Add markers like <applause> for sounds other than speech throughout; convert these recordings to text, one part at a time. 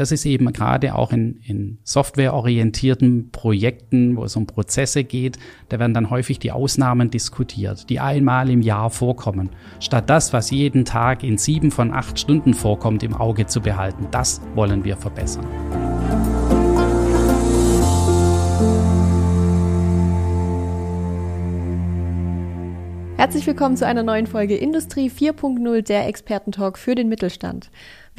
das ist eben gerade auch in, in softwareorientierten Projekten, wo es um Prozesse geht, da werden dann häufig die Ausnahmen diskutiert, die einmal im Jahr vorkommen, statt das, was jeden Tag in sieben von acht Stunden vorkommt, im Auge zu behalten. Das wollen wir verbessern. Herzlich willkommen zu einer neuen Folge Industrie 4.0, der Expertentalk für den Mittelstand.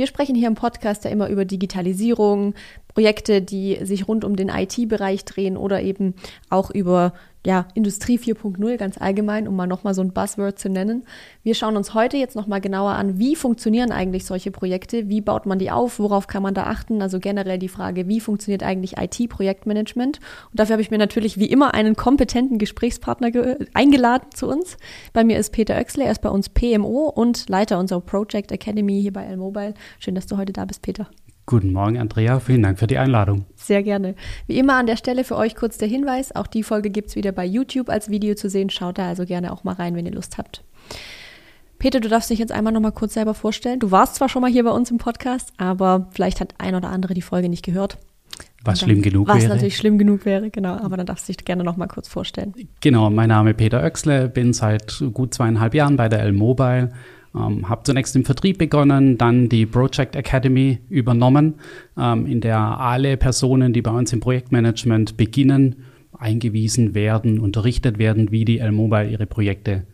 Wir sprechen hier im Podcast ja immer über Digitalisierung, Projekte, die sich rund um den IT-Bereich drehen oder eben auch über ja, Industrie 4.0 ganz allgemein, um mal nochmal so ein Buzzword zu nennen. Wir schauen uns heute jetzt nochmal genauer an, wie funktionieren eigentlich solche Projekte, wie baut man die auf, worauf kann man da achten, also generell die Frage, wie funktioniert eigentlich IT-Projektmanagement. Und dafür habe ich mir natürlich wie immer einen kompetenten Gesprächspartner eingeladen zu uns. Bei mir ist Peter Oechsle, er ist bei uns PMO und Leiter unserer Project Academy hier bei L-Mobile. Schön, dass du heute da bist, Peter. Guten Morgen, Andrea. Vielen Dank für die Einladung. Sehr gerne. Wie immer an der Stelle für euch kurz der Hinweis, auch die Folge gibt es wieder bei YouTube als Video zu sehen. Schaut da also gerne auch mal rein, wenn ihr Lust habt. Peter, du darfst dich jetzt einmal noch mal kurz selber vorstellen. Du warst zwar schon mal hier bei uns im Podcast, aber vielleicht hat ein oder andere die Folge nicht gehört. Was schlimm genug was wäre. Was natürlich schlimm genug wäre, genau. Aber dann darfst du dich gerne noch mal kurz vorstellen. Genau, mein Name ist Peter Oechsle, bin seit gut zweieinhalb Jahren bei der L-Mobile ähm, habe zunächst im Vertrieb begonnen, dann die Project Academy übernommen, ähm, in der alle Personen, die bei uns im Projektmanagement beginnen, eingewiesen werden, unterrichtet werden, wie die L-Mobile ihre Projekte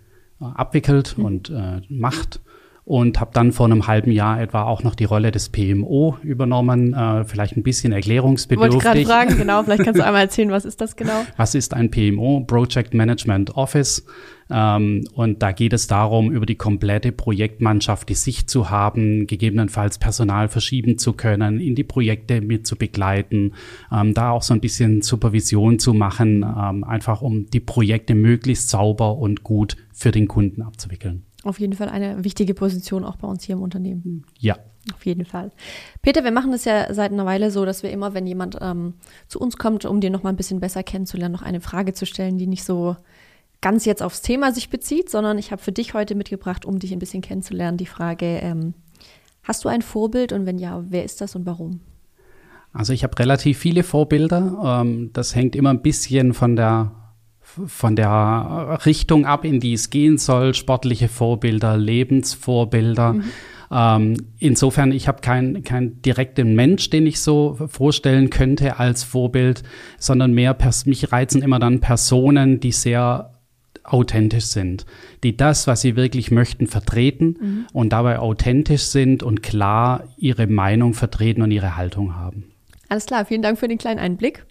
äh, abwickelt mhm. und äh, macht und habe dann vor einem halben Jahr etwa auch noch die Rolle des PMO übernommen. Äh, vielleicht ein bisschen erklärungsbedürftig. Wollte gerade fragen, genau. Vielleicht kannst du einmal erzählen, was ist das genau? <laughs> Was ist ein PMO? Project Management Office. Ähm, und da geht es darum, über die komplette Projektmannschaft die Sicht zu haben, gegebenenfalls Personal verschieben zu können, in die Projekte mit zu begleiten, ähm, da auch so ein bisschen Supervision zu machen, ähm, einfach um die Projekte möglichst sauber und gut für den Kunden abzuwickeln auf jeden Fall eine wichtige Position auch bei uns hier im Unternehmen. Ja. Auf jeden Fall. Peter, wir machen das ja seit einer Weile so, dass wir immer, wenn jemand ähm, zu uns kommt, um den noch mal ein bisschen besser kennenzulernen, noch eine Frage zu stellen, die nicht so ganz jetzt aufs Thema sich bezieht, sondern ich habe für dich heute mitgebracht, um dich ein bisschen kennenzulernen, die Frage, ähm, hast du ein Vorbild und wenn ja, wer ist das und warum? Also ich habe relativ viele Vorbilder. Ähm, das hängt immer ein bisschen von der von der Richtung ab, in die es gehen soll, sportliche Vorbilder, Lebensvorbilder. Mhm. Ähm, insofern, ich habe keinen kein direkten Mensch, den ich so vorstellen könnte als Vorbild, sondern mehr, mich reizen immer dann Personen, die sehr authentisch sind, die das, was sie wirklich möchten, vertreten mhm. und dabei authentisch sind und klar ihre Meinung vertreten und ihre Haltung haben. Alles klar, vielen Dank für den kleinen Einblick.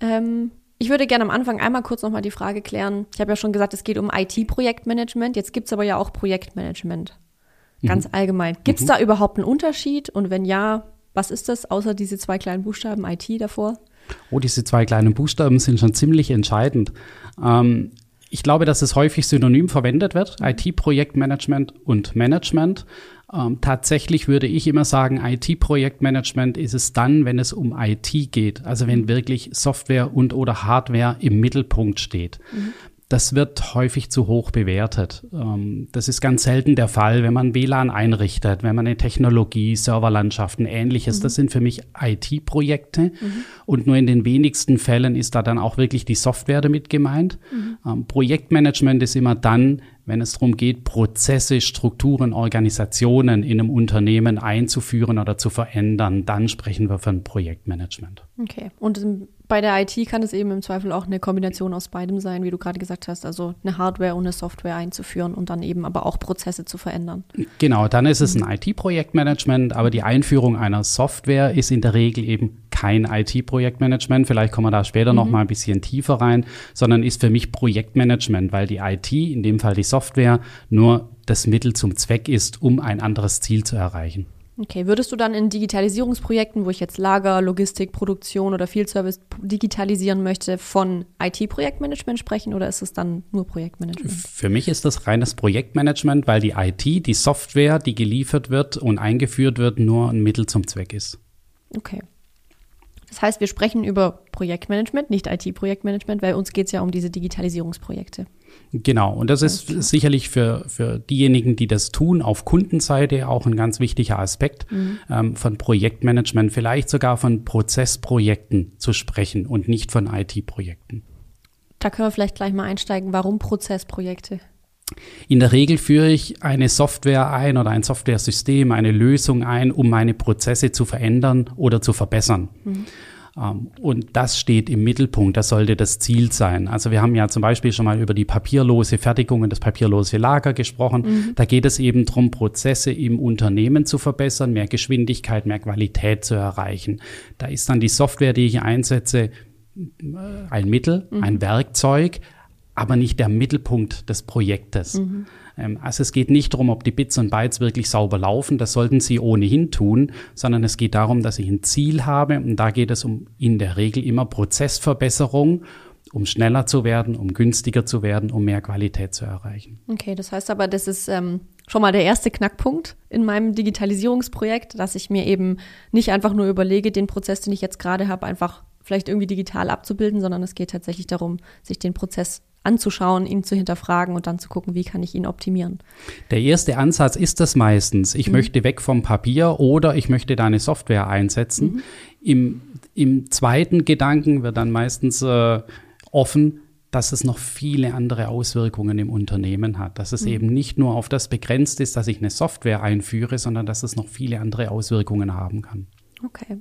Ähm, ich würde gerne am Anfang einmal kurz nochmal die Frage klären. Ich habe ja schon gesagt, es geht um IT-Projektmanagement. Jetzt gibt es aber ja auch Projektmanagement. Ganz mhm. allgemein. Gibt es mhm. da überhaupt einen Unterschied? Und wenn ja, was ist das, außer diese zwei kleinen Buchstaben IT davor? Oh, diese zwei kleinen Buchstaben sind schon ziemlich entscheidend. Ähm, ich glaube, dass es häufig synonym verwendet wird, IT-Projektmanagement und Management. Ähm, tatsächlich würde ich immer sagen, IT-Projektmanagement ist es dann, wenn es um IT geht, also wenn wirklich Software und oder Hardware im Mittelpunkt steht. Mhm das wird häufig zu hoch bewertet. Ähm, das ist ganz selten der Fall, wenn man WLAN einrichtet, wenn man eine Technologie, Serverlandschaften, ähnliches. Mhm. Das sind für mich IT-Projekte. Mhm. Und nur in den wenigsten Fällen ist da dann auch wirklich die Software damit gemeint. Mhm. Ähm, Projektmanagement ist immer dann, wenn es darum geht, Prozesse, Strukturen, Organisationen in einem Unternehmen einzuführen oder zu verändern, dann sprechen wir von Projektmanagement. Okay. Und bei der IT kann es eben im Zweifel auch eine Kombination aus beidem sein, wie du gerade gesagt hast, also eine Hardware und eine Software einzuführen und dann eben aber auch Prozesse zu verändern. Genau, dann ist es ein IT-Projektmanagement, aber die Einführung einer Software ist in der Regel eben kein IT-Projektmanagement, vielleicht kommen wir da später mhm. noch mal ein bisschen tiefer rein, sondern ist für mich Projektmanagement, weil die IT, in dem Fall die Software, nur das Mittel zum Zweck ist, um ein anderes Ziel zu erreichen. Okay, würdest du dann in Digitalisierungsprojekten, wo ich jetzt Lager, Logistik, Produktion oder Field Service digitalisieren möchte, von IT-Projektmanagement sprechen oder ist es dann nur Projektmanagement? Für mich ist das reines Projektmanagement, weil die IT, die Software, die geliefert wird und eingeführt wird, nur ein Mittel zum Zweck ist. Okay. Das heißt, wir sprechen über Projektmanagement, nicht IT-Projektmanagement, weil uns geht es ja um diese Digitalisierungsprojekte. Genau, und das ist sicherlich für, für diejenigen, die das tun, auf Kundenseite auch ein ganz wichtiger Aspekt mhm. ähm, von Projektmanagement, vielleicht sogar von Prozessprojekten zu sprechen und nicht von IT-Projekten. Da können wir vielleicht gleich mal einsteigen. Warum Prozessprojekte? In der Regel führe ich eine Software ein oder ein Softwaresystem, eine Lösung ein, um meine Prozesse zu verändern oder zu verbessern. Mhm. Ähm, und das steht im Mittelpunkt, das sollte das Ziel sein. Also wir haben ja zum Beispiel schon mal über die papierlose Fertigung und das papierlose Lager gesprochen. Mhm. Da geht es eben darum, Prozesse im Unternehmen zu verbessern, mehr Geschwindigkeit, mehr Qualität zu erreichen. Da ist dann die Software, die ich einsetze, ein Mittel, mhm. ein Werkzeug, aber nicht der Mittelpunkt des Projektes. Mhm. Ähm, also es geht nicht darum, ob die Bits und Bytes wirklich sauber laufen, das sollten sie ohnehin tun, sondern es geht darum, dass ich ein Ziel habe und da geht es um in der Regel immer Prozessverbesserung um schneller zu werden, um günstiger zu werden, um mehr Qualität zu erreichen. Okay, das heißt aber, das ist ähm, schon mal der erste Knackpunkt in meinem Digitalisierungsprojekt, dass ich mir eben nicht einfach nur überlege, den Prozess, den ich jetzt gerade habe, einfach vielleicht irgendwie digital abzubilden, sondern es geht tatsächlich darum, sich den Prozess anzuschauen, ihn zu hinterfragen und dann zu gucken, wie kann ich ihn optimieren. Der erste Ansatz ist das meistens. Ich mhm. möchte weg vom Papier oder ich möchte da eine Software einsetzen. Mhm. Im, Im zweiten Gedanken wird dann meistens äh, offen, dass es noch viele andere Auswirkungen im Unternehmen hat. Dass es mhm. eben nicht nur auf das begrenzt ist, dass ich eine Software einführe, sondern dass es noch viele andere Auswirkungen haben kann. Okay.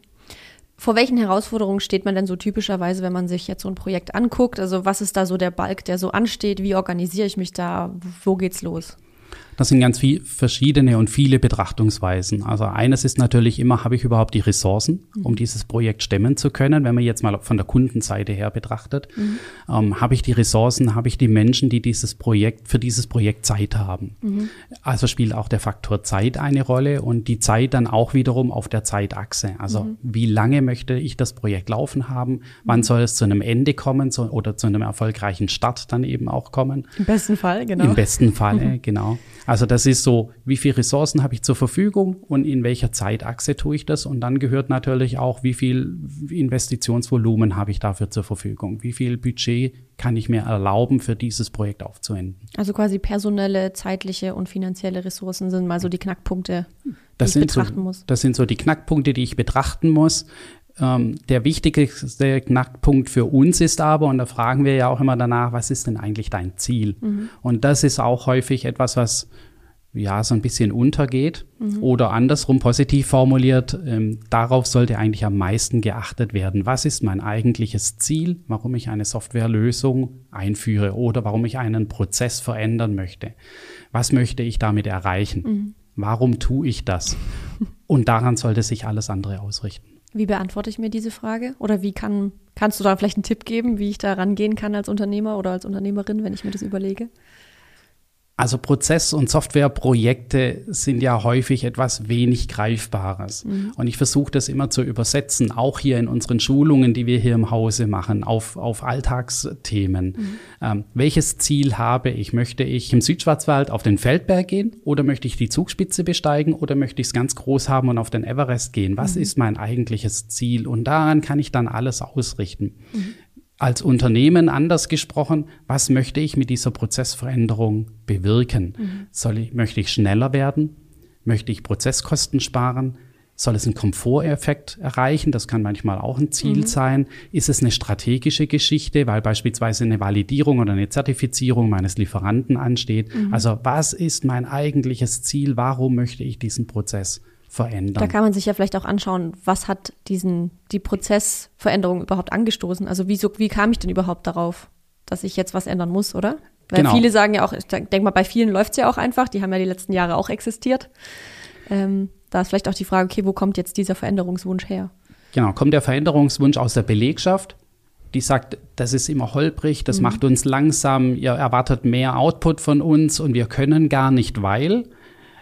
Vor welchen Herausforderungen steht man denn so typischerweise, wenn man sich jetzt so ein Projekt anguckt? Also was ist da so der Balk, der so ansteht? Wie organisiere ich mich da? Wo geht's los? Das sind ganz viel verschiedene und viele Betrachtungsweisen. Also eines ist natürlich immer, habe ich überhaupt die Ressourcen, um mhm. dieses Projekt stemmen zu können, wenn man jetzt mal von der Kundenseite her betrachtet. Mhm. Ähm, habe ich die Ressourcen, habe ich die Menschen, die dieses Projekt, für dieses Projekt Zeit haben. Mhm. Also spielt auch der Faktor Zeit eine Rolle und die Zeit dann auch wiederum auf der Zeitachse. Also mhm. wie lange möchte ich das Projekt laufen haben? Wann mhm. soll es zu einem Ende kommen so, oder zu einem erfolgreichen Start dann eben auch kommen? Im besten Fall, genau. Im besten Fall, <laughs> genau. Also das ist so, wie viele Ressourcen habe ich zur Verfügung und in welcher Zeitachse tue ich das? Und dann gehört natürlich auch, wie viel Investitionsvolumen habe ich dafür zur Verfügung? Wie viel Budget kann ich mir erlauben, für dieses Projekt aufzuwenden? Also quasi personelle, zeitliche und finanzielle Ressourcen sind mal so die Knackpunkte, die das ich betrachten so, muss. Das sind so die Knackpunkte, die ich betrachten muss. Ähm, der wichtigste Knackpunkt für uns ist aber, und da fragen wir ja auch immer danach, was ist denn eigentlich dein Ziel? Mhm. Und das ist auch häufig etwas, was ja so ein bisschen untergeht mhm. oder andersrum positiv formuliert, ähm, darauf sollte eigentlich am meisten geachtet werden. Was ist mein eigentliches Ziel, warum ich eine Softwarelösung einführe oder warum ich einen Prozess verändern möchte? Was möchte ich damit erreichen? Mhm. Warum tue ich das? <laughs> Und daran sollte sich alles andere ausrichten. Wie beantworte ich mir diese Frage? Oder wie kann, kannst du da vielleicht einen Tipp geben, wie ich da rangehen kann als Unternehmer oder als Unternehmerin, wenn ich mir das überlege? Also Prozess- und Softwareprojekte sind ja häufig etwas wenig Greifbares. Mhm. Und ich versuche das immer zu übersetzen, auch hier in unseren Schulungen, die wir hier im Hause machen, auf, auf Alltagsthemen. Mhm. Ähm, welches Ziel habe ich? Möchte ich im Südschwarzwald auf den Feldberg gehen oder möchte ich die Zugspitze besteigen oder möchte ich es ganz groß haben und auf den Everest gehen? Was mhm. ist mein eigentliches Ziel? Und daran kann ich dann alles ausrichten. Als Unternehmen anders gesprochen, was möchte ich mit dieser Prozessveränderung bewirken? Mhm. Soll ich, möchte ich schneller werden? Möchte ich Prozesskosten sparen? Soll es einen Komforteffekt erreichen? Das kann manchmal auch ein Ziel mhm. sein. Ist es eine strategische Geschichte, weil beispielsweise eine Validierung oder eine Zertifizierung meines Lieferanten ansteht? Mhm. Also was ist mein eigentliches Ziel? Warum möchte ich diesen Prozess verändern. Da kann man sich ja vielleicht auch anschauen, was hat diesen, die Prozessveränderung überhaupt angestoßen? Also wieso, wie kam ich denn überhaupt darauf, dass ich jetzt was ändern muss, oder? Weil genau. viele sagen ja auch, ich denke mal, bei vielen läuft es ja auch einfach, die haben ja die letzten Jahre auch existiert. Ähm, da ist vielleicht auch die Frage, okay, wo kommt jetzt dieser Veränderungswunsch her? Genau, kommt der Veränderungswunsch aus der Belegschaft? Die sagt, das ist immer holprig, das mhm. macht uns langsam, ihr erwartet mehr Output von uns und wir können gar nicht, weil.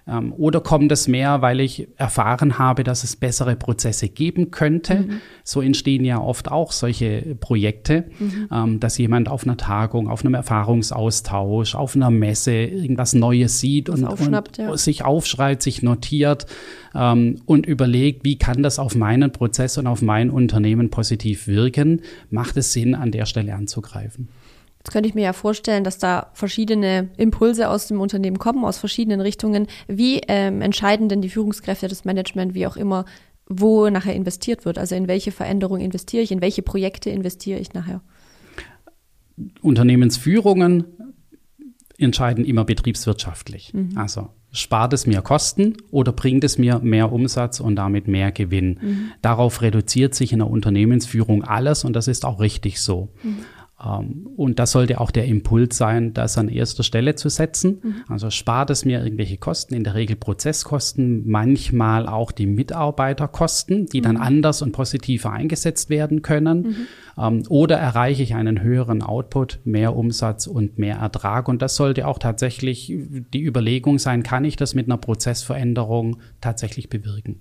Ähm, oder kommt es mehr, weil ich erfahren habe, dass es bessere Prozesse geben könnte? Mhm. So entstehen ja oft auch solche Projekte, mhm. ähm, dass jemand auf einer Tagung, auf einem Erfahrungsaustausch, auf einer Messe irgendwas Neues sieht und, und ja. sich aufschreit, sich notiert ähm, und überlegt, wie kann das auf meinen Prozess und auf mein Unternehmen positiv wirken? Macht es Sinn, an der Stelle anzugreifen? Jetzt könnte ich mir ja vorstellen, dass da verschiedene Impulse aus dem Unternehmen kommen, aus verschiedenen Richtungen. Wie ähm, entscheiden denn die Führungskräfte, das Management, wie auch immer, wo nachher investiert wird? Also in welche Veränderung investiere ich, in welche Projekte investiere ich nachher? Unternehmensführungen entscheiden immer betriebswirtschaftlich. Mhm. Also spart es mir Kosten oder bringt es mir mehr Umsatz und damit mehr Gewinn? Mhm. Darauf reduziert sich in der Unternehmensführung alles und das ist auch richtig so. Mhm. Ähm, und das sollte auch der Impuls sein, das an erster Stelle zu setzen. Mhm. Also spart es mir irgendwelche Kosten, in der Regel Prozesskosten, manchmal auch die Mitarbeiterkosten, die mhm. dann anders und positiver eingesetzt werden können. Mhm. Ähm, oder erreiche ich einen höheren Output, mehr Umsatz und mehr Ertrag. Und das sollte auch tatsächlich die Überlegung sein, kann ich das mit einer Prozessveränderung tatsächlich bewirken?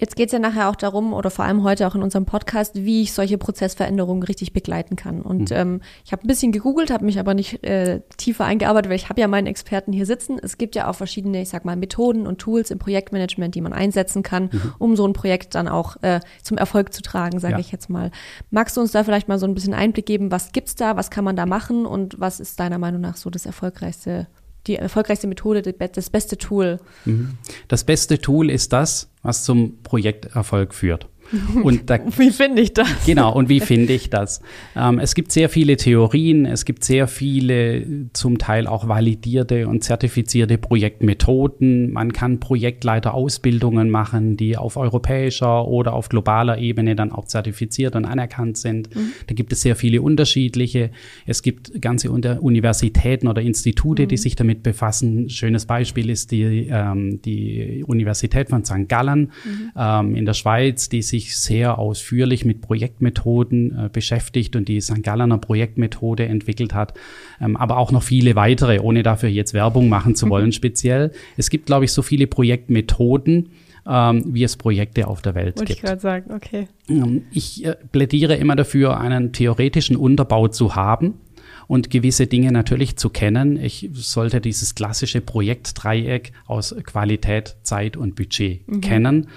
Jetzt geht es ja nachher auch darum, oder vor allem heute auch in unserem Podcast, wie ich solche Prozessveränderungen richtig begleiten kann. Und mhm. ähm, ich habe ein bisschen gegoogelt, habe mich aber nicht äh, tiefer eingearbeitet, weil ich habe ja meinen Experten hier sitzen. Es gibt ja auch verschiedene, ich sag mal, Methoden und Tools im Projektmanagement, die man einsetzen kann, mhm. um so ein Projekt dann auch äh, zum Erfolg zu tragen, sage ja. ich jetzt mal. Magst du uns da vielleicht mal so ein bisschen Einblick geben, was gibt's da, was kann man da machen und was ist deiner Meinung nach so das erfolgreichste die erfolgreichste Methode, das beste Tool? Mhm. Das beste Tool ist das, was zum Projekterfolg führt. <laughs> Und da, wie finde ich das? Genau, und wie finde ich das? Ähm, es gibt sehr viele Theorien, es gibt sehr viele zum Teil auch validierte und zertifizierte Projektmethoden. Man kann Projektleiterausbildungen machen, die auf europäischer oder auf globaler Ebene dann auch zertifiziert und anerkannt sind. Mhm. Da gibt es sehr viele unterschiedliche. Es gibt ganze Universitäten oder Institute, mhm. die sich damit befassen. Schönes Beispiel ist die, ähm, die Universität von St. Gallen mhm. ähm, in der Schweiz, die sich sich sehr ausführlich mit Projektmethoden äh, beschäftigt und die St. Gallener Projektmethode entwickelt hat, ähm, aber auch noch viele weitere, ohne dafür jetzt Werbung machen zu wollen speziell. Es gibt, glaube ich, so viele Projektmethoden, ähm, wie es Projekte auf der Welt Wollte gibt. Ich gerade sagen, okay. Ähm, ich äh, plädiere immer dafür, einen theoretischen Unterbau zu haben und gewisse Dinge natürlich zu kennen. Ich sollte dieses klassische Projektdreieck aus Qualität, Zeit und Budget mhm. kennen.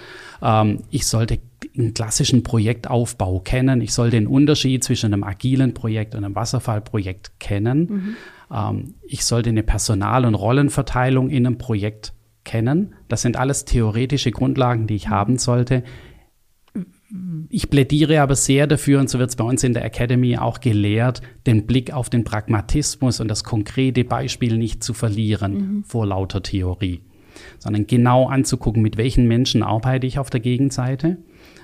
Ähm, ich sollte einen klassischen Projektaufbau kennen. Ich soll den Unterschied zwischen einem agilen Projekt und einem Wasserfallprojekt kennen. Mhm. Ähm, ich sollte eine Personal- und Rollenverteilung in einem Projekt kennen. Das sind alles theoretische Grundlagen, die ich haben sollte. Ich plädiere aber sehr dafür, und so wird es bei uns in der Academy auch gelehrt, den Blick auf den Pragmatismus und das konkrete Beispiel nicht zu verlieren mhm. vor lauter Theorie, sondern genau anzugucken, mit welchen Menschen arbeite ich auf der Gegenseite,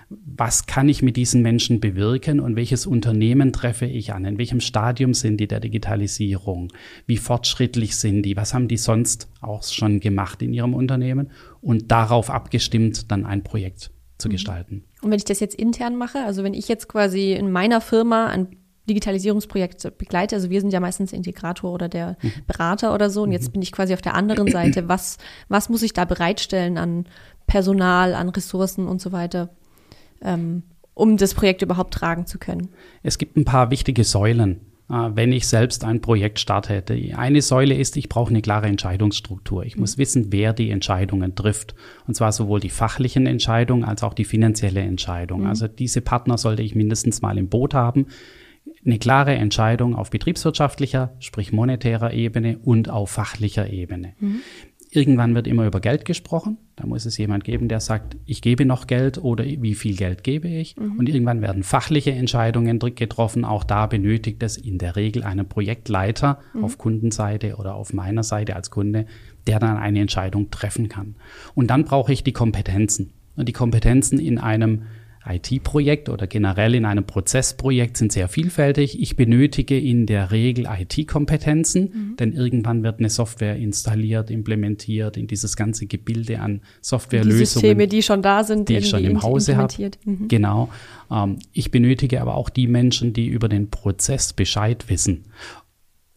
was kann ich mit diesen Menschen bewirken und welches Unternehmen treffe ich an, in welchem Stadium sind die der Digitalisierung, wie fortschrittlich sind die, was haben die sonst auch schon gemacht in ihrem Unternehmen und darauf abgestimmt dann ein Projekt zu mhm. gestalten. Und wenn ich das jetzt intern mache, also wenn ich jetzt quasi in meiner Firma ein Digitalisierungsprojekt begleite, also wir sind ja meistens Integrator oder der mhm. Berater oder so und jetzt mhm. bin ich quasi auf der anderen Seite, was, was muss ich da bereitstellen an Personal, an Ressourcen und so weiter, ähm, um das Projekt überhaupt tragen zu können? Es gibt ein paar wichtige Säulen, äh, wenn ich selbst ein Projekt starte. Die eine Säule ist, ich brauche eine klare Entscheidungsstruktur. Ich muss mhm. wissen, wer die Entscheidungen trifft. Und zwar sowohl die fachlichen Entscheidungen als auch die finanzielle Entscheidung. Mhm. Also diese Partner sollte ich mindestens mal im Boot haben. Eine klare Entscheidung auf betriebswirtschaftlicher, sprich monetärer Ebene und auf fachlicher Ebene. Mhm. Irgendwann wird immer über Geld gesprochen. Da muss es jemand geben, der sagt, ich gebe noch Geld oder wie viel Geld gebe ich. Mhm. Und irgendwann werden fachliche Entscheidungen getroffen. Auch da benötigt es in der Regel einen Projektleiter mhm. auf Kundenseite oder auf meiner Seite als Kunde, der dann eine Entscheidung treffen kann. Und dann brauche ich die Kompetenzen. Und die Kompetenzen in einem IT-Projekt oder generell in einem Prozessprojekt sind sehr vielfältig. Ich benötige in der Regel IT-Kompetenzen, mhm. denn irgendwann wird eine Software installiert, implementiert in dieses ganze Gebilde an Softwarelösungen. Die Systeme, die schon da sind, die ich schon im Hause habe. Mhm. Genau. Ähm, ich benötige aber auch die Menschen, die über den Prozess Bescheid wissen.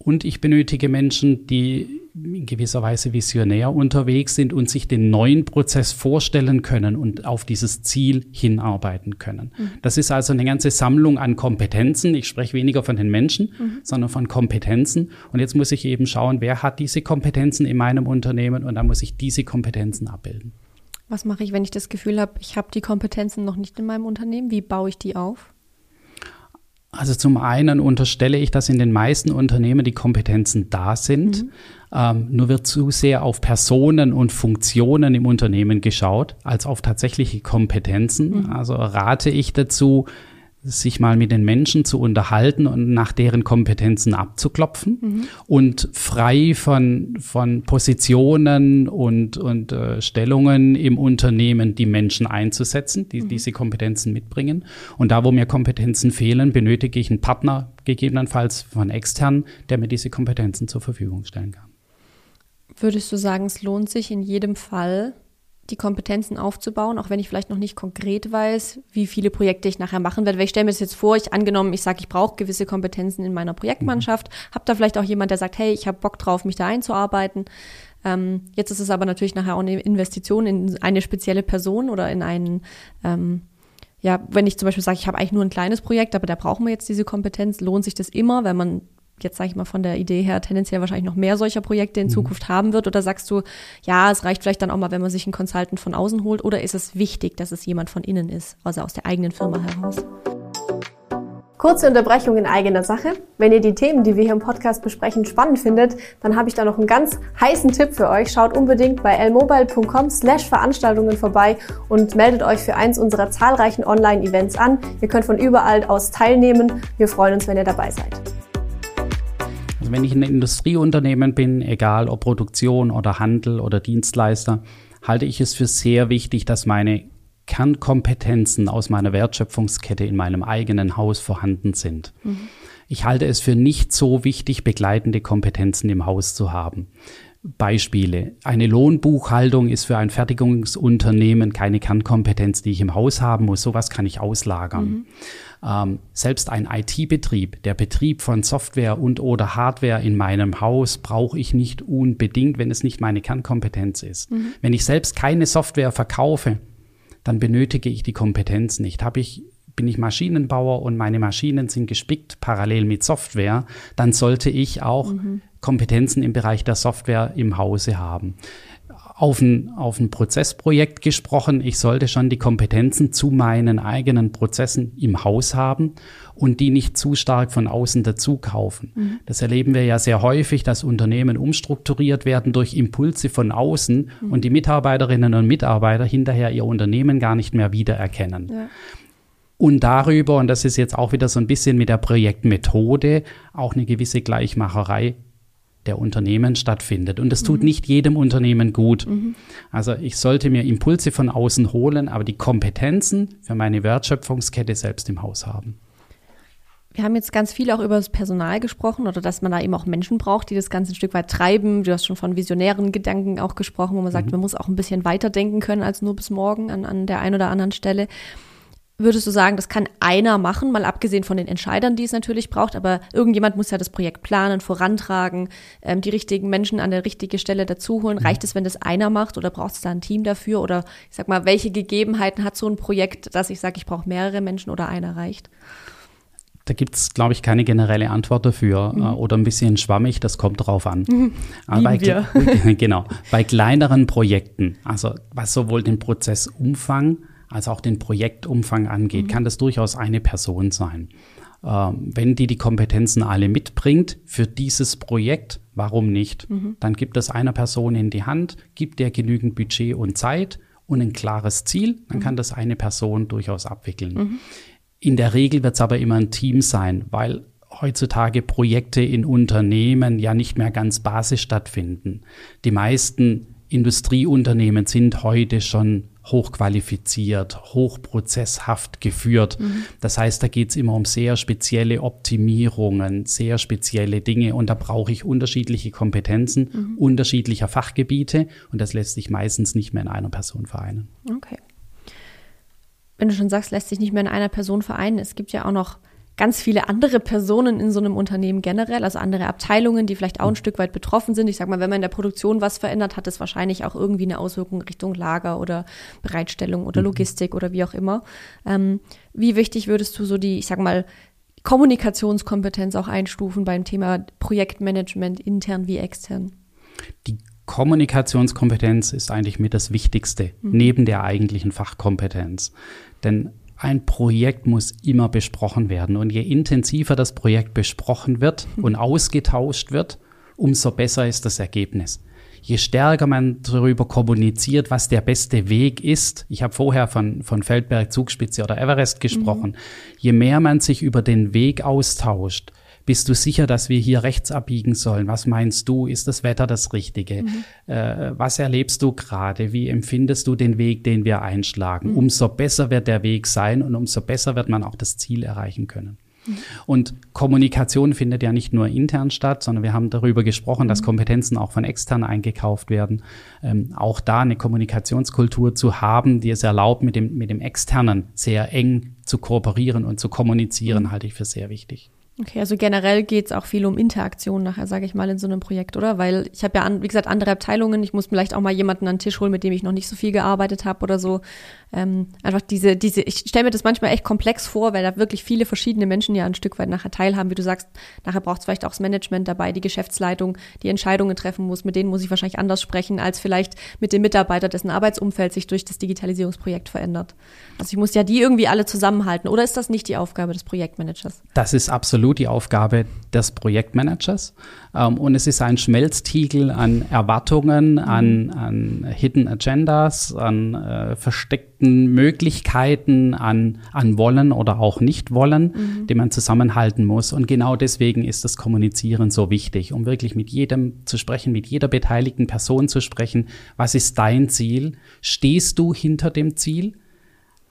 Und ich benötige Menschen, die in gewisser Weise visionär unterwegs sind und sich den neuen Prozess vorstellen können und auf dieses Ziel hinarbeiten können. Mhm. Das ist also eine ganze Sammlung an Kompetenzen. Ich spreche weniger von den Menschen, mhm. sondern von Kompetenzen. Und jetzt muss ich eben schauen, wer hat diese Kompetenzen in meinem Unternehmen und dann muss ich diese Kompetenzen abbilden. Was mache ich, wenn ich das Gefühl habe, ich habe die Kompetenzen noch nicht in meinem Unternehmen? Wie baue ich die auf? Also zum einen unterstelle ich, dass in den meisten Unternehmen die Kompetenzen da sind. Mhm. Ähm, nur wird zu sehr auf Personen und Funktionen im Unternehmen geschaut, als auf tatsächliche Kompetenzen. Mhm. Also rate ich dazu, sich mal mit den Menschen zu unterhalten und nach deren Kompetenzen abzuklopfen mhm. und frei von, von Positionen und, und äh, Stellungen im Unternehmen die Menschen einzusetzen, die mhm. diese Kompetenzen mitbringen. Und da, wo mir Kompetenzen fehlen, benötige ich einen Partner, gegebenenfalls von extern, der mir diese Kompetenzen zur Verfügung stellen kann. Würdest du sagen, es lohnt sich in jedem Fall, die Kompetenzen aufzubauen, auch wenn ich vielleicht noch nicht konkret weiß, wie viele Projekte ich nachher machen werde. Weil ich stelle mir das jetzt vor, ich angenommen, ich sage, ich brauche gewisse Kompetenzen in meiner Projektmannschaft, mhm. habe da vielleicht auch jemand, der sagt, hey, ich habe Bock drauf, mich da einzuarbeiten. Ähm, jetzt ist es aber natürlich nachher auch eine Investition in eine spezielle Person oder in einen, ähm, ja, wenn ich zum Beispiel sage, ich habe eigentlich nur ein kleines Projekt, aber da brauchen wir jetzt diese Kompetenz, lohnt sich das immer, wenn man jetzt sage ich mal von der Idee her tendenziell wahrscheinlich noch mehr solcher Projekte in mhm. Zukunft haben wird? Oder sagst du, ja, es reicht vielleicht dann auch mal, wenn man sich einen Consultant von außen holt? Oder ist es wichtig, dass es jemand von innen ist, also aus der eigenen Firma heraus? Kurze Unterbrechung in eigener Sache. Wenn ihr die Themen, die wir hier im Podcast besprechen, spannend findet, dann habe ich da noch einen ganz heißen Tipp für euch. Schaut unbedingt bei lmobile.com slash Veranstaltungen vorbei und meldet euch für eins unserer zahlreichen Online-Events an. Ihr könnt von überall aus teilnehmen. Wir freuen uns, wenn ihr dabei seid. Also wenn ich ein Industrieunternehmen bin, egal ob Produktion oder Handel oder Dienstleister, halte ich es für sehr wichtig, dass meine Kernkompetenzen aus meiner Wertschöpfungskette in meinem eigenen Haus vorhanden sind. Mhm. Ich halte es für nicht so wichtig, begleitende Kompetenzen im Haus zu haben. Beispiele. Eine Lohnbuchhaltung ist für ein Fertigungsunternehmen keine Kernkompetenz, die ich im Haus haben muss. Sowas kann ich auslagern. Mhm. Ähm, selbst ein IT-Betrieb, der Betrieb von Software und oder Hardware in meinem Haus brauche ich nicht unbedingt, wenn es nicht meine Kernkompetenz ist. Mhm. Wenn ich selbst keine Software verkaufe, dann benötige ich die Kompetenz nicht. Habe ich bin ich Maschinenbauer und meine Maschinen sind gespickt parallel mit Software, dann sollte ich auch mhm. Kompetenzen im Bereich der Software im Hause haben. Auf ein, auf ein Prozessprojekt gesprochen, ich sollte schon die Kompetenzen zu meinen eigenen Prozessen im Haus haben und die nicht zu stark von außen dazu kaufen. Mhm. Das erleben wir ja sehr häufig, dass Unternehmen umstrukturiert werden durch Impulse von außen mhm. und die Mitarbeiterinnen und Mitarbeiter hinterher ihr Unternehmen gar nicht mehr wiedererkennen. Ja und darüber, und das ist jetzt auch wieder so ein bisschen mit der Projektmethode, auch eine gewisse Gleichmacherei der Unternehmen stattfindet. Und das tut mhm. nicht jedem Unternehmen gut. Mhm. Also ich sollte mir Impulse von außen holen, aber die Kompetenzen für meine Wertschöpfungskette selbst im Haus haben. Wir haben jetzt ganz viel auch über das Personal gesprochen oder dass man da eben auch Menschen braucht, die das Ganze ein Stück weit treiben. Du hast schon von visionären Gedanken auch gesprochen, wo man sagt, mhm. man muss auch ein bisschen weiterdenken können als nur bis morgen an, an der einen oder anderen Stelle. Würdest du sagen, das kann einer machen, mal abgesehen von den Entscheidern, die es natürlich braucht, aber irgendjemand muss ja das Projekt planen, vorantragen, ähm, die richtigen Menschen an der richtigen Stelle dazuholen. Mhm. Reicht es, wenn das einer macht oder braucht es da ein Team dafür? Oder ich sag mal, welche Gegebenheiten hat so ein Projekt, dass ich sage, ich brauche mehrere Menschen oder einer reicht? Da gibt es, glaube ich, keine generelle Antwort dafür mhm. Äh, oder ein bisschen schwammig, das kommt drauf an. Mhm. Bei, wir. <laughs> genau. Bei kleineren Projekten, also was sowohl den Prozessumfang als auch den Projektumfang angeht, mhm. kann das durchaus eine Person sein. Ähm, wenn die die Kompetenzen alle mitbringt für dieses Projekt, warum nicht? Mhm. Dann gibt es einer Person in die Hand, gibt der genügend Budget und Zeit und ein klares Ziel, dann mhm. kann das eine Person durchaus abwickeln. Mhm. In der Regel wird es aber immer ein Team sein, weil heutzutage Projekte in Unternehmen ja nicht mehr ganz basisch stattfinden. Die meisten Industrieunternehmen sind heute schon hochqualifiziert, hochprozesshaft geführt. Mhm. Das heißt, da geht es immer um sehr spezielle Optimierungen, sehr spezielle Dinge und da brauche ich unterschiedliche Kompetenzen, mhm. unterschiedlicher Fachgebiete und das lässt sich meistens nicht mehr in einer Person vereinen. Okay. Wenn du schon sagst, lässt sich nicht mehr in einer Person vereinen, es gibt ja auch noch ganz viele andere Personen in so einem Unternehmen generell, also andere Abteilungen, die vielleicht auch ein Stück weit betroffen sind. Ich sag mal, wenn man in der Produktion was verändert, hat es wahrscheinlich auch irgendwie eine Auswirkung Richtung Lager oder Bereitstellung oder mhm. Logistik oder wie auch immer. Ähm, wie wichtig würdest du so die, ich sag mal, Kommunikationskompetenz auch einstufen beim Thema Projektmanagement, intern wie extern? Die Kommunikationskompetenz ist eigentlich mit das Wichtigste, mhm. neben der eigentlichen Fachkompetenz. Denn ein Projekt muss immer besprochen werden. Und je intensiver das Projekt besprochen wird und ausgetauscht wird, umso besser ist das Ergebnis. Je stärker man darüber kommuniziert, was der beste Weg ist, ich habe vorher von, von Feldberg, Zugspitze oder Everest gesprochen, mhm. je mehr man sich über den Weg austauscht, bist du sicher, dass wir hier rechts abbiegen sollen? Was meinst du? Ist das Wetter das Richtige? Mhm. Äh, was erlebst du gerade? Wie empfindest du den Weg, den wir einschlagen? Mhm. Umso besser wird der Weg sein und umso besser wird man auch das Ziel erreichen können. Mhm. Und Kommunikation findet ja nicht nur intern statt, sondern wir haben darüber gesprochen, dass mhm. Kompetenzen auch von extern eingekauft werden. Ähm, auch da eine Kommunikationskultur zu haben, die es erlaubt, mit dem, mit dem Externen sehr eng zu kooperieren und zu kommunizieren, mhm. halte ich für sehr wichtig. Okay, also generell geht es auch viel um Interaktion nachher, sage ich mal, in so einem Projekt, oder? Weil ich habe ja, an, wie gesagt, andere Abteilungen. Ich muss vielleicht auch mal jemanden an den Tisch holen, mit dem ich noch nicht so viel gearbeitet habe oder so. Ähm, einfach diese, diese, ich stelle mir das manchmal echt komplex vor, weil da wirklich viele verschiedene Menschen ja ein Stück weit nachher teilhaben. Wie du sagst, nachher braucht es vielleicht auch das Management dabei, die Geschäftsleitung, die Entscheidungen treffen muss. Mit denen muss ich wahrscheinlich anders sprechen, als vielleicht mit dem Mitarbeiter, dessen Arbeitsumfeld sich durch das Digitalisierungsprojekt verändert. Also ich muss ja die irgendwie alle zusammenhalten. Oder ist das nicht die Aufgabe des Projektmanagers? Das ist absolut die Aufgabe des Projektmanagers. Ähm, und es ist ein Schmelztiegel an Erwartungen, an, an Hidden Agendas, an äh, versteckten Möglichkeiten, an, an Wollen oder auch Nicht-Wollen, mhm. die man zusammenhalten muss. Und genau deswegen ist das Kommunizieren so wichtig, um wirklich mit jedem zu sprechen, mit jeder beteiligten Person zu sprechen. Was ist dein Ziel? Stehst du hinter dem Ziel?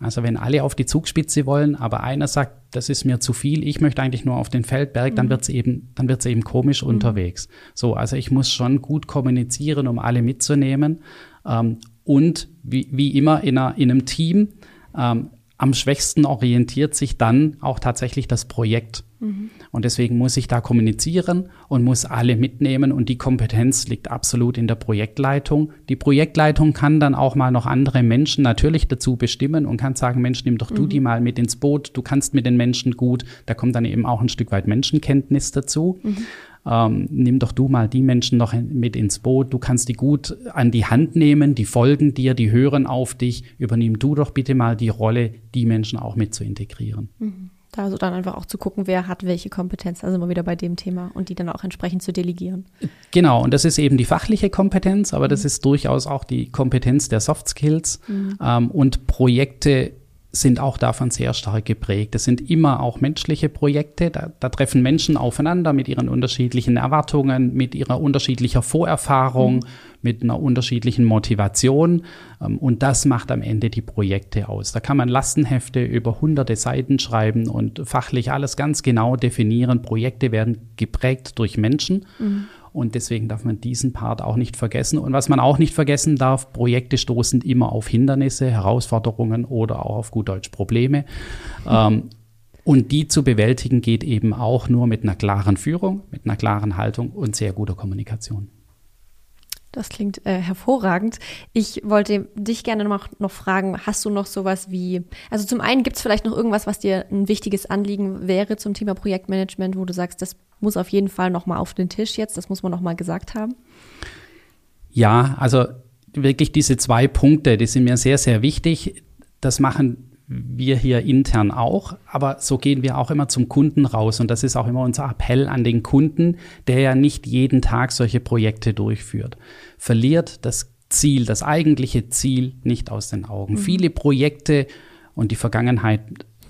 Also wenn alle auf die Zugspitze wollen, aber einer sagt, das ist mir zu viel, ich möchte eigentlich nur auf den Feldberg, mhm. dann wird's eben, dann wird's eben komisch mhm. unterwegs. So, also ich muss schon gut kommunizieren, um alle mitzunehmen. Ähm, und wie, wie immer in, einer, in einem Team, ähm, am schwächsten orientiert sich dann auch tatsächlich das Projekt. Mhm. Und deswegen muss ich da kommunizieren und muss alle mitnehmen. Und die Kompetenz liegt absolut in der Projektleitung. Die Projektleitung kann dann auch mal noch andere Menschen natürlich dazu bestimmen und kann sagen, Mensch, nimm doch mhm. du die mal mit ins Boot. Du kannst mit den Menschen gut. Da kommt dann eben auch ein Stück weit Menschenkenntnis dazu. Mhm. Ähm, nimm doch du mal die Menschen noch mit ins Boot. Du kannst die gut an die Hand nehmen, die folgen dir, die hören auf dich. Übernimm du doch bitte mal die Rolle, die Menschen auch mit zu integrieren. Mhm. Da also dann einfach auch zu gucken, wer hat welche Kompetenz, also immer wieder bei dem Thema und die dann auch entsprechend zu delegieren. Genau, und das ist eben die fachliche Kompetenz, aber mhm. das ist durchaus auch die Kompetenz der Soft Skills mhm. ähm, und Projekte sind auch davon sehr stark geprägt. Es sind immer auch menschliche Projekte. Da, da, treffen Menschen aufeinander mit ihren unterschiedlichen Erwartungen, mit ihrer unterschiedlicher Vorerfahrung, mhm. mit einer unterschiedlichen Motivation. Ähm, und das macht am Ende die Projekte aus. Da kann man Lastenhefte über hunderte Seiten schreiben und fachlich alles ganz genau definieren. Projekte werden geprägt durch Menschen. Mhm. Und deswegen darf man diesen Part auch nicht vergessen. Und was man auch nicht vergessen darf, Projekte stoßen immer auf Hindernisse, Herausforderungen oder auch auf gut Deutsch Probleme. Ähm, und die zu bewältigen geht eben auch nur mit einer klaren Führung, mit einer klaren Haltung und sehr guter Kommunikation. Das klingt äh, hervorragend. Ich wollte dich gerne noch, noch fragen, hast du noch sowas wie, also zum einen gibt es vielleicht noch irgendwas, was dir ein wichtiges Anliegen wäre zum Thema Projektmanagement, wo du sagst, das muss auf jeden Fall nochmal auf den Tisch jetzt, das muss man nochmal gesagt haben? Ja, also wirklich diese zwei Punkte, die sind mir sehr, sehr wichtig. Das machen wir hier intern auch, aber so gehen wir auch immer zum Kunden raus und das ist auch immer unser Appell an den Kunden, der ja nicht jeden Tag solche Projekte durchführt. Verliert das Ziel, das eigentliche Ziel nicht aus den Augen. Mhm. Viele Projekte und die Vergangenheit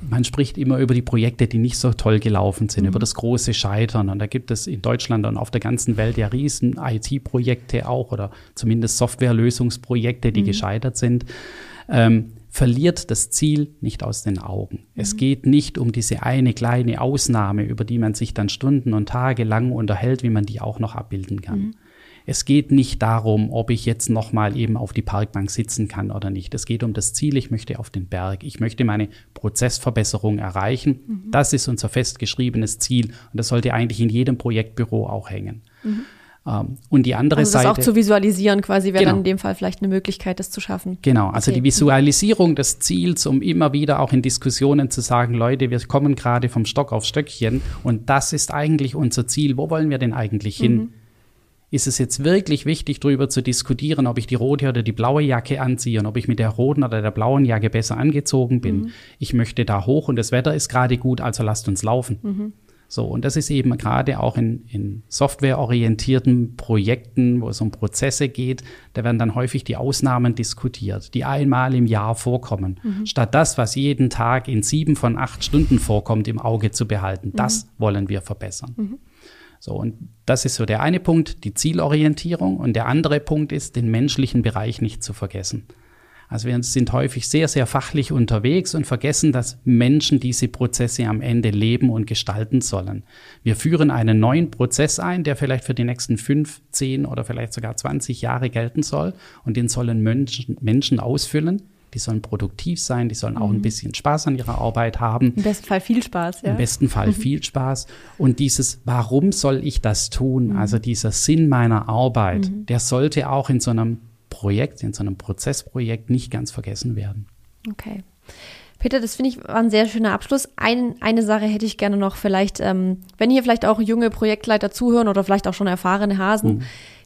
man spricht immer über die Projekte, die nicht so toll gelaufen sind, mhm. über das große Scheitern. Und da gibt es in Deutschland und auf der ganzen Welt ja riesen IT-Projekte auch oder zumindest Softwarelösungsprojekte, die mhm. gescheitert sind. Ähm, verliert das Ziel nicht aus den Augen. Mhm. Es geht nicht um diese eine kleine Ausnahme, über die man sich dann Stunden und Tage lang unterhält, wie man die auch noch abbilden kann. Mhm. Es geht nicht darum, ob ich jetzt nochmal eben auf die Parkbank sitzen kann oder nicht. Es geht um das Ziel, ich möchte auf den Berg. Ich möchte meine Prozessverbesserung erreichen. Mhm. Das ist unser festgeschriebenes Ziel und das sollte eigentlich in jedem Projektbüro auch hängen. Mhm. Ähm, und die andere also das Seite. Das auch zu visualisieren quasi wäre genau. dann in dem Fall vielleicht eine Möglichkeit, das zu schaffen. Genau, also okay. die Visualisierung des Ziels, um immer wieder auch in Diskussionen zu sagen, Leute, wir kommen gerade vom Stock auf Stöckchen und das ist eigentlich unser Ziel. Wo wollen wir denn eigentlich hin? Mhm. ist es jetzt wirklich wichtig, darüber zu diskutieren, ob ich die rote oder die blaue Jacke anziehe und ob ich mit der roten oder der blauen Jacke besser angezogen bin. Mhm. Ich möchte da hoch und das Wetter ist gerade gut, also lasst uns laufen. Mhm. So, und das ist eben gerade auch in, in softwareorientierten Projekten, wo es um Prozesse geht, da werden dann häufig die Ausnahmen diskutiert, die einmal im Jahr vorkommen, mhm. statt das, was jeden Tag in sieben von acht Stunden vorkommt, im Auge zu behalten. Mhm. Das wollen wir verbessern. Mhm. So, und das ist so der eine Punkt, die Zielorientierung. Und der andere Punkt ist, den menschlichen Bereich nicht zu vergessen. Also wir sind häufig sehr, sehr fachlich unterwegs und vergessen, dass Menschen diese Prozesse am Ende leben und gestalten sollen. Wir führen einen neuen Prozess ein, der vielleicht für die nächsten fünf, zehn oder vielleicht sogar 20 Jahre gelten soll. Und den sollen Menschen, Menschen ausfüllen die sollen produktiv sein, die sollen auch ein mhm. bisschen Spaß an ihrer Arbeit haben. Im besten Fall viel Spaß, ja. Im besten Fall mhm. viel Spaß. Und dieses, warum soll ich das tun? Mhm. Also dieser Sinn meiner Arbeit, mhm. der sollte auch in so einem Projekt, in so einem Prozessprojekt nicht ganz vergessen werden. Okay. Peter, das finde ich war ein sehr schöner Abschluss. Ein, eine Sache hätte ich gerne noch, vielleicht, ähm, wenn hier vielleicht auch junge Projektleiter zuhören oder vielleicht auch schon erfahrene Hasen, mhm.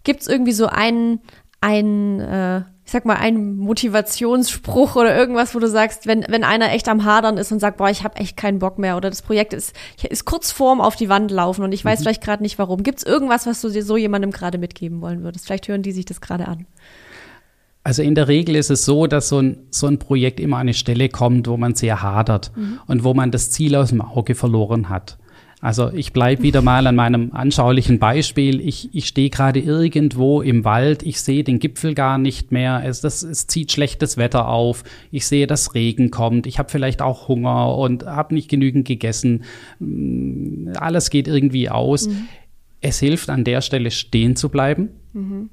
gibt es irgendwie so einen, einen äh, ich sag mal, ein Motivationsspruch oder irgendwas, wo du sagst, wenn, wenn einer echt am Hadern ist und sagt, boah, ich habe echt keinen Bock mehr oder das Projekt ist, ist kurz vorm auf die Wand laufen und ich weiß mhm. vielleicht gerade nicht warum. Gibt es irgendwas, was du dir so jemandem gerade mitgeben wollen würdest? Vielleicht hören die sich das gerade an. Also in der Regel ist es so, dass so ein, so ein Projekt immer an eine Stelle kommt, wo man sehr hadert mhm. und wo man das Ziel aus dem Auge verloren hat. Also ich bleibe wieder mal an meinem anschaulichen Beispiel. Ich, ich stehe gerade irgendwo im Wald, ich sehe den Gipfel gar nicht mehr, es, das, es zieht schlechtes Wetter auf, ich sehe, dass Regen kommt, ich habe vielleicht auch Hunger und habe nicht genügend gegessen. Mm, alles geht irgendwie aus. Mhm. Es hilft an der Stelle stehen zu bleiben, mhm.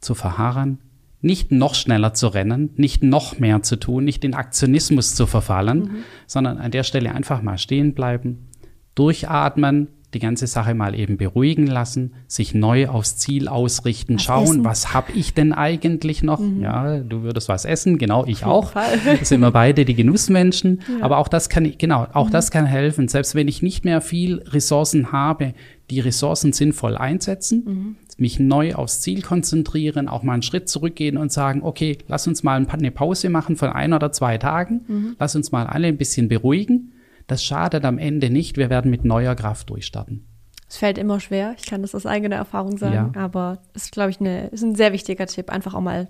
zu verharren, nicht noch schneller zu rennen, nicht noch mehr zu tun, nicht in Aktionismus zu verfallen, mhm. sondern an der Stelle einfach mal stehen bleiben, durchatmen, die ganze Sache mal eben beruhigen lassen, sich neu aufs Ziel ausrichten, was schauen, essen. was habe ich denn eigentlich noch? Mhm. Ja, du würdest was essen, genau, ich auch. Das sind wir beide die Genussmenschen. Ja. Aber auch das kann, genau, auch mhm. das kann helfen. Selbst wenn ich nicht mehr viel Ressourcen habe, die Ressourcen sinnvoll einsetzen, mhm. Mich neu aufs Ziel konzentrieren, auch mal einen Schritt zurückgehen und sagen, okay, lass uns mal eine Pause machen von ein oder zwei Tagen, mhm. lass uns mal alle ein bisschen beruhigen das schadet am Ende nicht. Wir werden mit neuer Kraft durchstarten. Es fällt immer schwer. Ich kann das aus eigener Erfahrung sagen. Ja. Aber es ist, glaube ich, eine, ist ein sehr wichtiger Tipp, einfach auch mal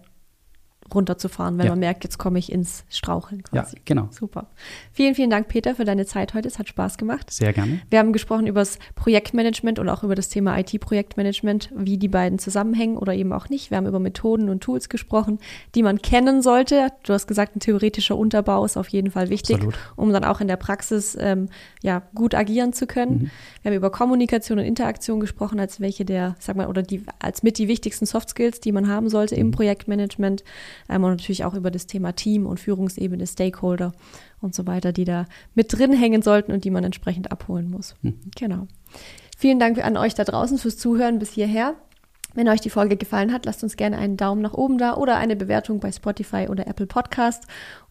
runterzufahren, wenn ja. man merkt, jetzt komme ich ins Straucheln quasi. Ja, genau. Super. Vielen, vielen Dank, Peter, für deine Zeit heute. Es hat Spaß gemacht. Sehr gerne. Wir haben gesprochen über das Projektmanagement und auch über das Thema IT-Projektmanagement, wie die beiden zusammenhängen oder eben auch nicht. Wir haben über Methoden und Tools gesprochen, die man kennen sollte. Du hast gesagt, ein theoretischer Unterbau ist auf jeden Fall wichtig, Absolut. um dann auch in der Praxis ähm, ja, gut agieren zu können. Mhm. Wir haben über Kommunikation und Interaktion gesprochen, als welche der, sag mal, oder die als mit die wichtigsten Soft Skills, die man haben sollte mhm. im Projektmanagement. Ähm, und natürlich auch über das Thema Team und Führungsebene, Stakeholder und so weiter, die da mit drin hängen sollten und die man entsprechend abholen muss. Mhm. Genau. Vielen Dank an euch da draußen fürs Zuhören bis hierher. Wenn euch die Folge gefallen hat, lasst uns gerne einen Daumen nach oben da oder eine Bewertung bei Spotify oder Apple Podcast.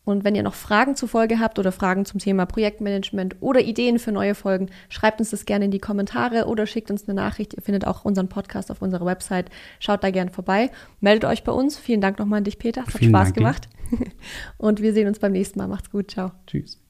Und wenn ihr noch Fragen zur Folge habt oder Fragen zum Thema Projektmanagement oder Ideen für neue Folgen, schreibt uns das gerne in die Kommentare oder schickt uns eine Nachricht. Ihr findet auch unseren Podcast auf unserer Website. Schaut da gerne vorbei. Meldet euch bei uns. Vielen Dank nochmal an dich, Peter. Es hat Vielen Spaß Dank gemacht. <laughs> Und wir sehen uns beim nächsten Mal. Macht's gut. Ciao. Tschüss.